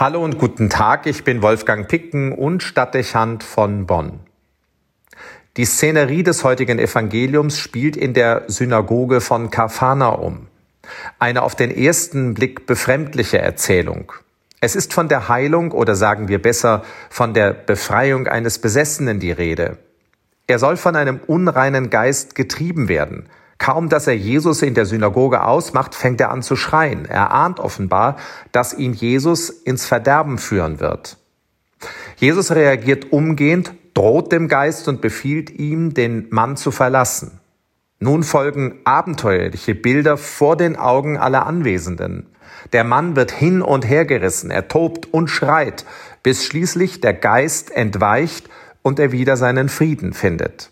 Hallo und guten Tag, ich bin Wolfgang Picken und Stadtdechant von Bonn. Die Szenerie des heutigen Evangeliums spielt in der Synagoge von Kapharnaum. Eine auf den ersten Blick befremdliche Erzählung. Es ist von der Heilung oder sagen wir besser von der Befreiung eines Besessenen die Rede. Er soll von einem unreinen Geist getrieben werden. Kaum dass er Jesus in der Synagoge ausmacht, fängt er an zu schreien. Er ahnt offenbar, dass ihn Jesus ins Verderben führen wird. Jesus reagiert umgehend, droht dem Geist und befiehlt ihm, den Mann zu verlassen. Nun folgen abenteuerliche Bilder vor den Augen aller Anwesenden. Der Mann wird hin und her gerissen, er tobt und schreit, bis schließlich der Geist entweicht und er wieder seinen Frieden findet.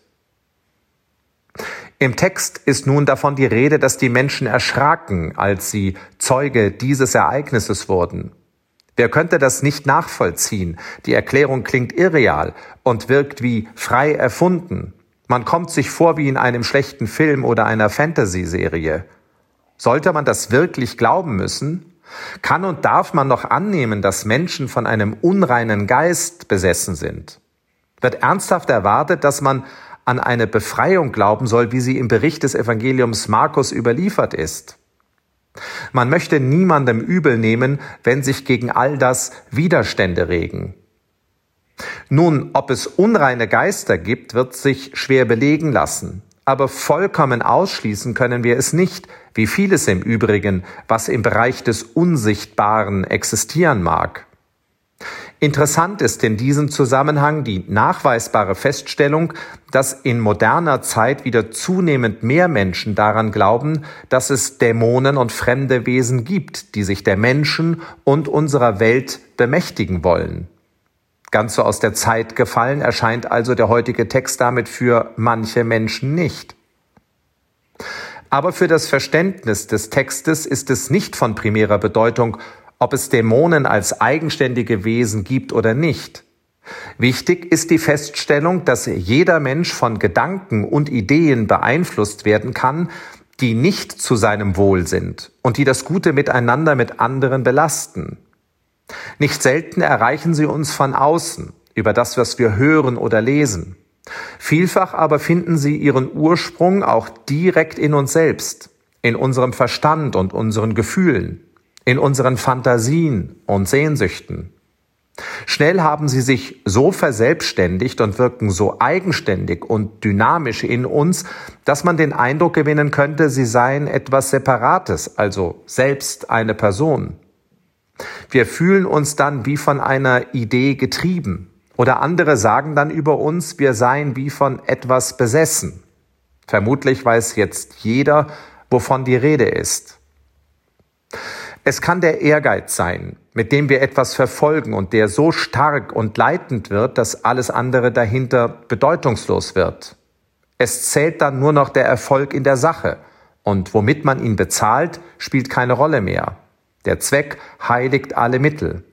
Im Text ist nun davon die Rede, dass die Menschen erschraken, als sie Zeuge dieses Ereignisses wurden. Wer könnte das nicht nachvollziehen? Die Erklärung klingt irreal und wirkt wie frei erfunden. Man kommt sich vor wie in einem schlechten Film oder einer Fantasy-Serie. Sollte man das wirklich glauben müssen? Kann und darf man noch annehmen, dass Menschen von einem unreinen Geist besessen sind? Wird ernsthaft erwartet, dass man an eine Befreiung glauben soll, wie sie im Bericht des Evangeliums Markus überliefert ist. Man möchte niemandem übel nehmen, wenn sich gegen all das Widerstände regen. Nun, ob es unreine Geister gibt, wird sich schwer belegen lassen. Aber vollkommen ausschließen können wir es nicht, wie vieles im Übrigen, was im Bereich des Unsichtbaren existieren mag. Interessant ist in diesem Zusammenhang die nachweisbare Feststellung, dass in moderner Zeit wieder zunehmend mehr Menschen daran glauben, dass es Dämonen und fremde Wesen gibt, die sich der Menschen und unserer Welt bemächtigen wollen. Ganz so aus der Zeit gefallen erscheint also der heutige Text damit für manche Menschen nicht. Aber für das Verständnis des Textes ist es nicht von primärer Bedeutung, ob es Dämonen als eigenständige Wesen gibt oder nicht. Wichtig ist die Feststellung, dass jeder Mensch von Gedanken und Ideen beeinflusst werden kann, die nicht zu seinem Wohl sind und die das gute Miteinander mit anderen belasten. Nicht selten erreichen sie uns von außen, über das, was wir hören oder lesen. Vielfach aber finden sie ihren Ursprung auch direkt in uns selbst, in unserem Verstand und unseren Gefühlen in unseren Fantasien und Sehnsüchten. Schnell haben sie sich so verselbstständigt und wirken so eigenständig und dynamisch in uns, dass man den Eindruck gewinnen könnte, sie seien etwas Separates, also selbst eine Person. Wir fühlen uns dann wie von einer Idee getrieben. Oder andere sagen dann über uns, wir seien wie von etwas besessen. Vermutlich weiß jetzt jeder, wovon die Rede ist. Es kann der Ehrgeiz sein, mit dem wir etwas verfolgen und der so stark und leitend wird, dass alles andere dahinter bedeutungslos wird. Es zählt dann nur noch der Erfolg in der Sache und womit man ihn bezahlt, spielt keine Rolle mehr. Der Zweck heiligt alle Mittel.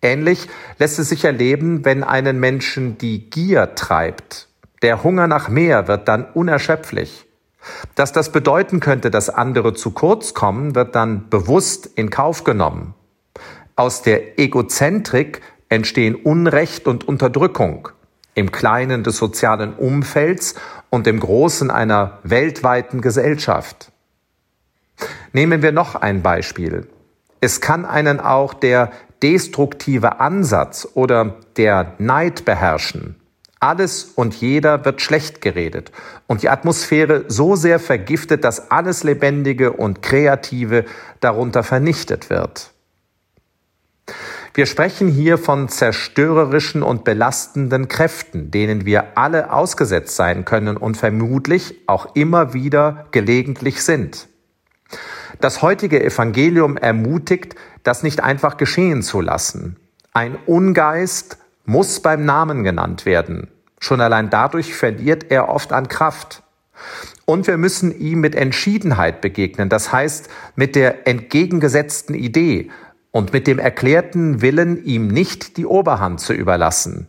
Ähnlich lässt es sich erleben, wenn einen Menschen die Gier treibt. Der Hunger nach mehr wird dann unerschöpflich. Dass das bedeuten könnte, dass andere zu kurz kommen, wird dann bewusst in Kauf genommen. Aus der Egozentrik entstehen Unrecht und Unterdrückung im Kleinen des sozialen Umfelds und im Großen einer weltweiten Gesellschaft. Nehmen wir noch ein Beispiel. Es kann einen auch der destruktive Ansatz oder der Neid beherrschen. Alles und jeder wird schlecht geredet und die Atmosphäre so sehr vergiftet, dass alles Lebendige und Kreative darunter vernichtet wird. Wir sprechen hier von zerstörerischen und belastenden Kräften, denen wir alle ausgesetzt sein können und vermutlich auch immer wieder gelegentlich sind. Das heutige Evangelium ermutigt, das nicht einfach geschehen zu lassen. Ein Ungeist muss beim Namen genannt werden. Schon allein dadurch verliert er oft an Kraft. Und wir müssen ihm mit Entschiedenheit begegnen, das heißt mit der entgegengesetzten Idee und mit dem erklärten Willen, ihm nicht die Oberhand zu überlassen.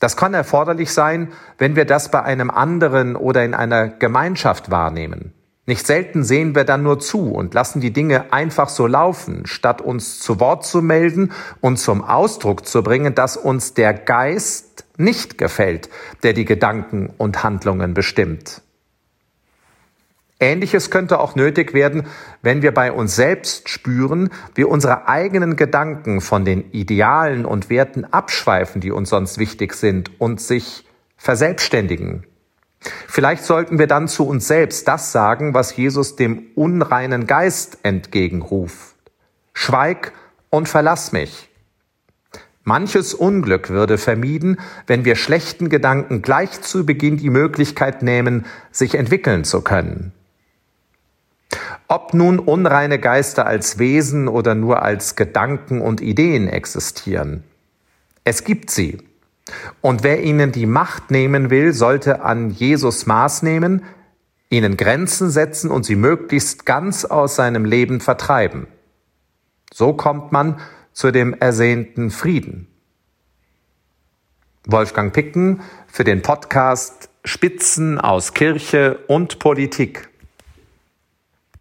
Das kann erforderlich sein, wenn wir das bei einem anderen oder in einer Gemeinschaft wahrnehmen. Nicht selten sehen wir dann nur zu und lassen die Dinge einfach so laufen, statt uns zu Wort zu melden und zum Ausdruck zu bringen, dass uns der Geist nicht gefällt, der die Gedanken und Handlungen bestimmt. Ähnliches könnte auch nötig werden, wenn wir bei uns selbst spüren, wie unsere eigenen Gedanken von den Idealen und Werten abschweifen, die uns sonst wichtig sind und sich verselbstständigen. Vielleicht sollten wir dann zu uns selbst das sagen, was Jesus dem unreinen Geist entgegenruft. Schweig und verlass mich. Manches Unglück würde vermieden, wenn wir schlechten Gedanken gleich zu Beginn die Möglichkeit nehmen, sich entwickeln zu können. Ob nun unreine Geister als Wesen oder nur als Gedanken und Ideen existieren. Es gibt sie. Und wer ihnen die Macht nehmen will, sollte an Jesus Maß nehmen, ihnen Grenzen setzen und sie möglichst ganz aus seinem Leben vertreiben. So kommt man zu dem ersehnten Frieden. Wolfgang Picken für den Podcast Spitzen aus Kirche und Politik.